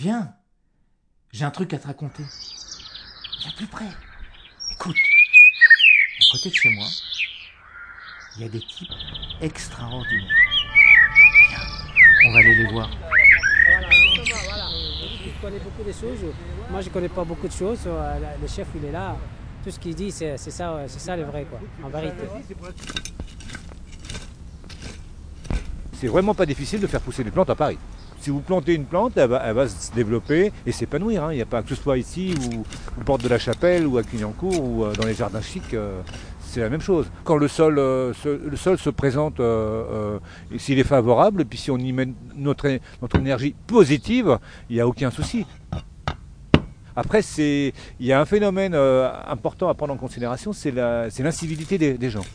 Viens, j'ai un truc à te raconter. Viens plus près. Écoute, à côté de chez moi, il y a des types extraordinaires. Viens, on va aller les voir. Voilà, voilà. Il connaît beaucoup de choses. Moi, je connais pas beaucoup de choses. Euh, Le chef, il est là. Tout ce qu'il dit, c'est c'est ça, euh, c'est ça le vrai, quoi, en vérité. C'est vraiment pas difficile de faire pousser des plantes à Paris. Si vous plantez une plante, elle va, se développer et s'épanouir. hein. Il n'y a pas que ce soit ici ou, ou Porte de la Chapelle ou à Clignancourt ou euh, dans les jardins chics. euh, c'est la même chose. Quand le sol, euh, se, le sol se présente, s'il est favorable, puis si on y met notre, notre énergie positive, il n'y a aucun souci. Après, il y a un phénomène important à prendre en considération, c'est l'incivilité des, des gens.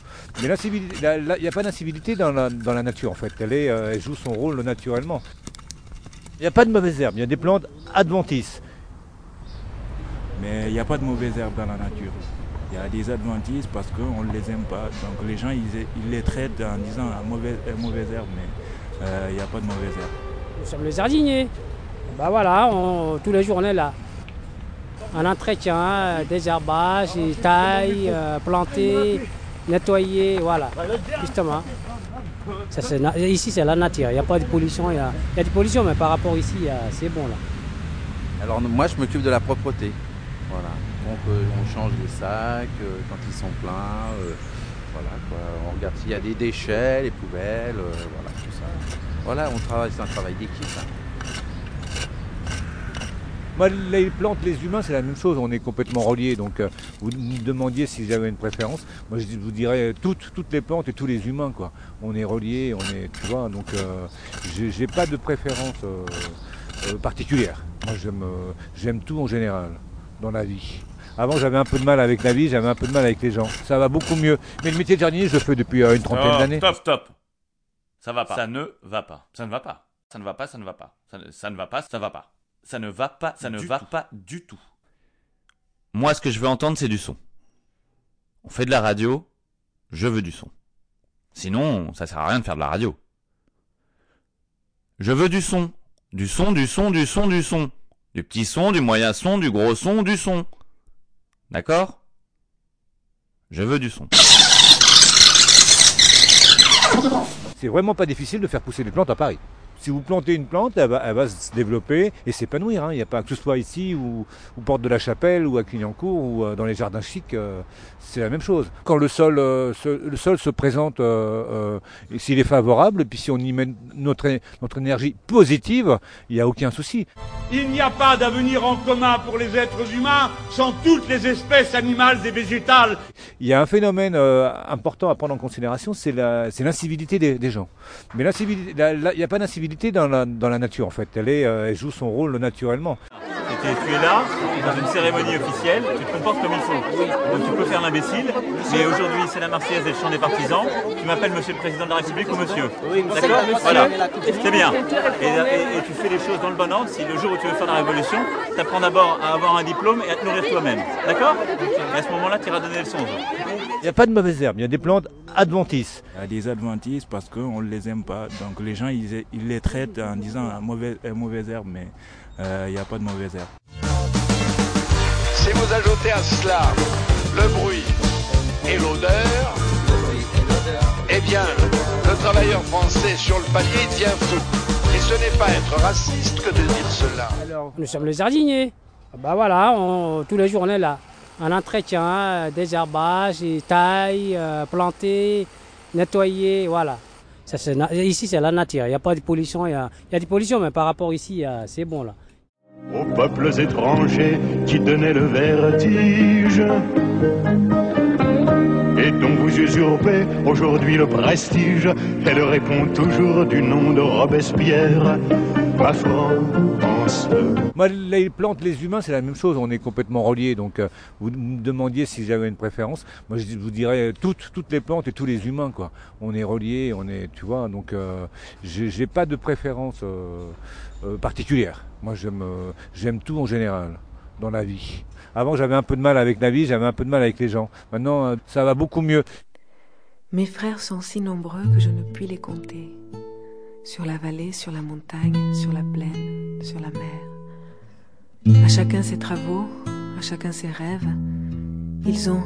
Mais il n'y a pas d'incivilité dans la, dans la nature en fait. Elle, est, elle joue son rôle naturellement. Il n'y a pas de mauvaises herbes, il y a des plantes adventices. Mais il n'y a pas de mauvaises herbes dans la nature. Il y a des adventices parce qu'on ne les aime pas. Donc les gens, ils, ils les traitent en disant ah, mauvaise, euh, mauvaise herbe, mais euh, il n'y a pas de mauvaise herbe. Nous sommes les jardiniers. Bah voilà, on- tous les jours, on est là. On entretient euh, des herbages, ils taillent, euh, planter, nettoyer, voilà, justement. Ici, c'est la nature. Il n'y a pas de pollution. Il y a, y a des pollutions, mais par rapport ici, c'est bon là. Alors moi je m'occupe de la propreté. Voilà. Donc euh, on change les sacs euh, quand ils sont pleins. euh, voilà quoi. On regarde s'il y a des déchets, les poubelles, voilà tout ça. Voilà, on travaille, c'est un travail d'équipe. hein. Moi, les plantes, les humains, c'est la même chose. On est complètement reliés. Donc, euh, vous me demandiez si j'avais une préférence. Moi, je vous dirais toutes, toutes les plantes et tous les humains, quoi. On est reliés, on est, tu vois. Donc, euh, j'ai pas de préférence euh, euh, particulière. Moi, j'aime, euh, j'aime tout en général dans la vie. Avant, j'avais un peu de mal avec la vie, j'avais un peu de mal avec les gens. Ça va beaucoup mieux. Mais le métier de jardinier, je le fais depuis euh, une trentaine Oh, d'années. Stop, stop. Ça va pas. Ça ne va pas. Ça ne va pas. Ça ne va pas, ça ne va pas. Ça ne, ça ne va pas, ça va pas. Ça ne va pas, ça ne Du va tout. pas du tout. Moi, ce que je veux entendre, c'est du son. On fait de la radio, je veux du son. Sinon, ça sert à rien de faire de la radio. Je veux du son. Du son, du son, du son, du son. Du petit son, du moyen son, du gros son, du son. D'accord? Je veux du son. C'est vraiment pas difficile de faire pousser des plantes à Paris. Si vous plantez une plante, elle va, elle va se développer et s'épanouir. hein. Il n'y a pas que ce soit ici ou, ou Porte de la Chapelle ou à Clignancourt ou euh, dans les jardins chics. euh, c'est la même chose. Quand le sol, euh, se, le sol se présente, s'il est favorable, et puis si on y met notre, notre énergie positive, il n'y a aucun souci. Il n'y a pas d'avenir en commun pour les êtres humains sans toutes les espèces animales et végétales. Il y a un phénomène important à prendre en considération, c'est l'incivilité des, des gens. Mais il n'y a pas d'incivilité dans la, dans la nature en fait. Elle, est, euh, elle joue son rôle naturellement. Tu es, tu es là, dans une cérémonie officielle, tu te comportes comme il faut. Donc tu peux faire l'imbécile, mais aujourd'hui c'est la Marseillaise et le chant des partisans. Tu m'appelles monsieur le président de la République ou monsieur. D'accord Voilà, c'est bien. Et, et- et tu fais les choses dans le bon ordre. Si le jour où tu veux faire la révolution, tu apprends d'abord à avoir un diplôme et à te nourrir toi-même. D'accord Et à ce moment-là, tu iras donner le son. Il n'y a pas de mauvaises herbes, il y a des plantes adventices. Il y a des adventices parce qu'on ne les aime pas. Donc les gens, ils, ils les traitent en disant mauvaise, mauvaise herbe, mais il n'y a pas de mauvaise herbe. Si vous ajoutez à cela le bruit et l'odeur, eh bien, le travailleur français sur le palier devient fou. Et ce n'est pas être raciste que de dire cela. Nous sommes les jardiniers. Bah voilà, on- tous les jours, on est là. On entretient euh, des herbages, ils taillent, euh, planter, nettoyer, voilà. Ça, ici, c'est la nature. Il n'y a pas de pollution. Il y a, il y a des pollutions, mais par rapport ici, il a- c'est bon là. Aux peuples étrangers qui donnaient le vertige usurpez aujourd'hui le prestige. Elle répond toujours du nom de Robespierre, ma France. Moi, les plantes, les humains, c'est la même chose. On est complètement reliés. Donc, euh, vous me demandiez si j'avais une préférence. Moi, je vous dirais toutes, toutes les plantes et tous les humains, quoi. On est reliés, on est, tu vois. Donc, euh, j'ai pas de préférence euh, euh, particulière. Moi, j'aime, euh, tout en général dans la vie. Avant, j'avais un peu de mal avec la vie, j'avais un peu de mal avec les gens. Maintenant, euh, ça va beaucoup mieux. Mes frères sont si nombreux que je ne puis les compter. Sur la vallée, sur la montagne, sur la plaine, sur la mer. À chacun ses travaux, à chacun ses rêves. Ils ont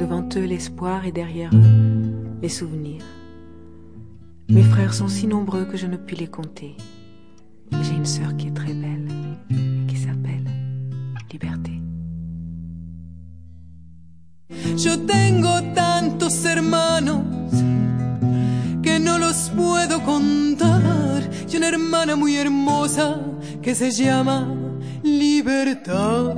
devant eux l'espoir et derrière eux les souvenirs. Mes frères sont si nombreux que je ne puis les compter. J'ai une sœur qui est très belle, qui s'appelle Liberté. Puedo contar. Y una hermana muy hermosa que se llama Libertad.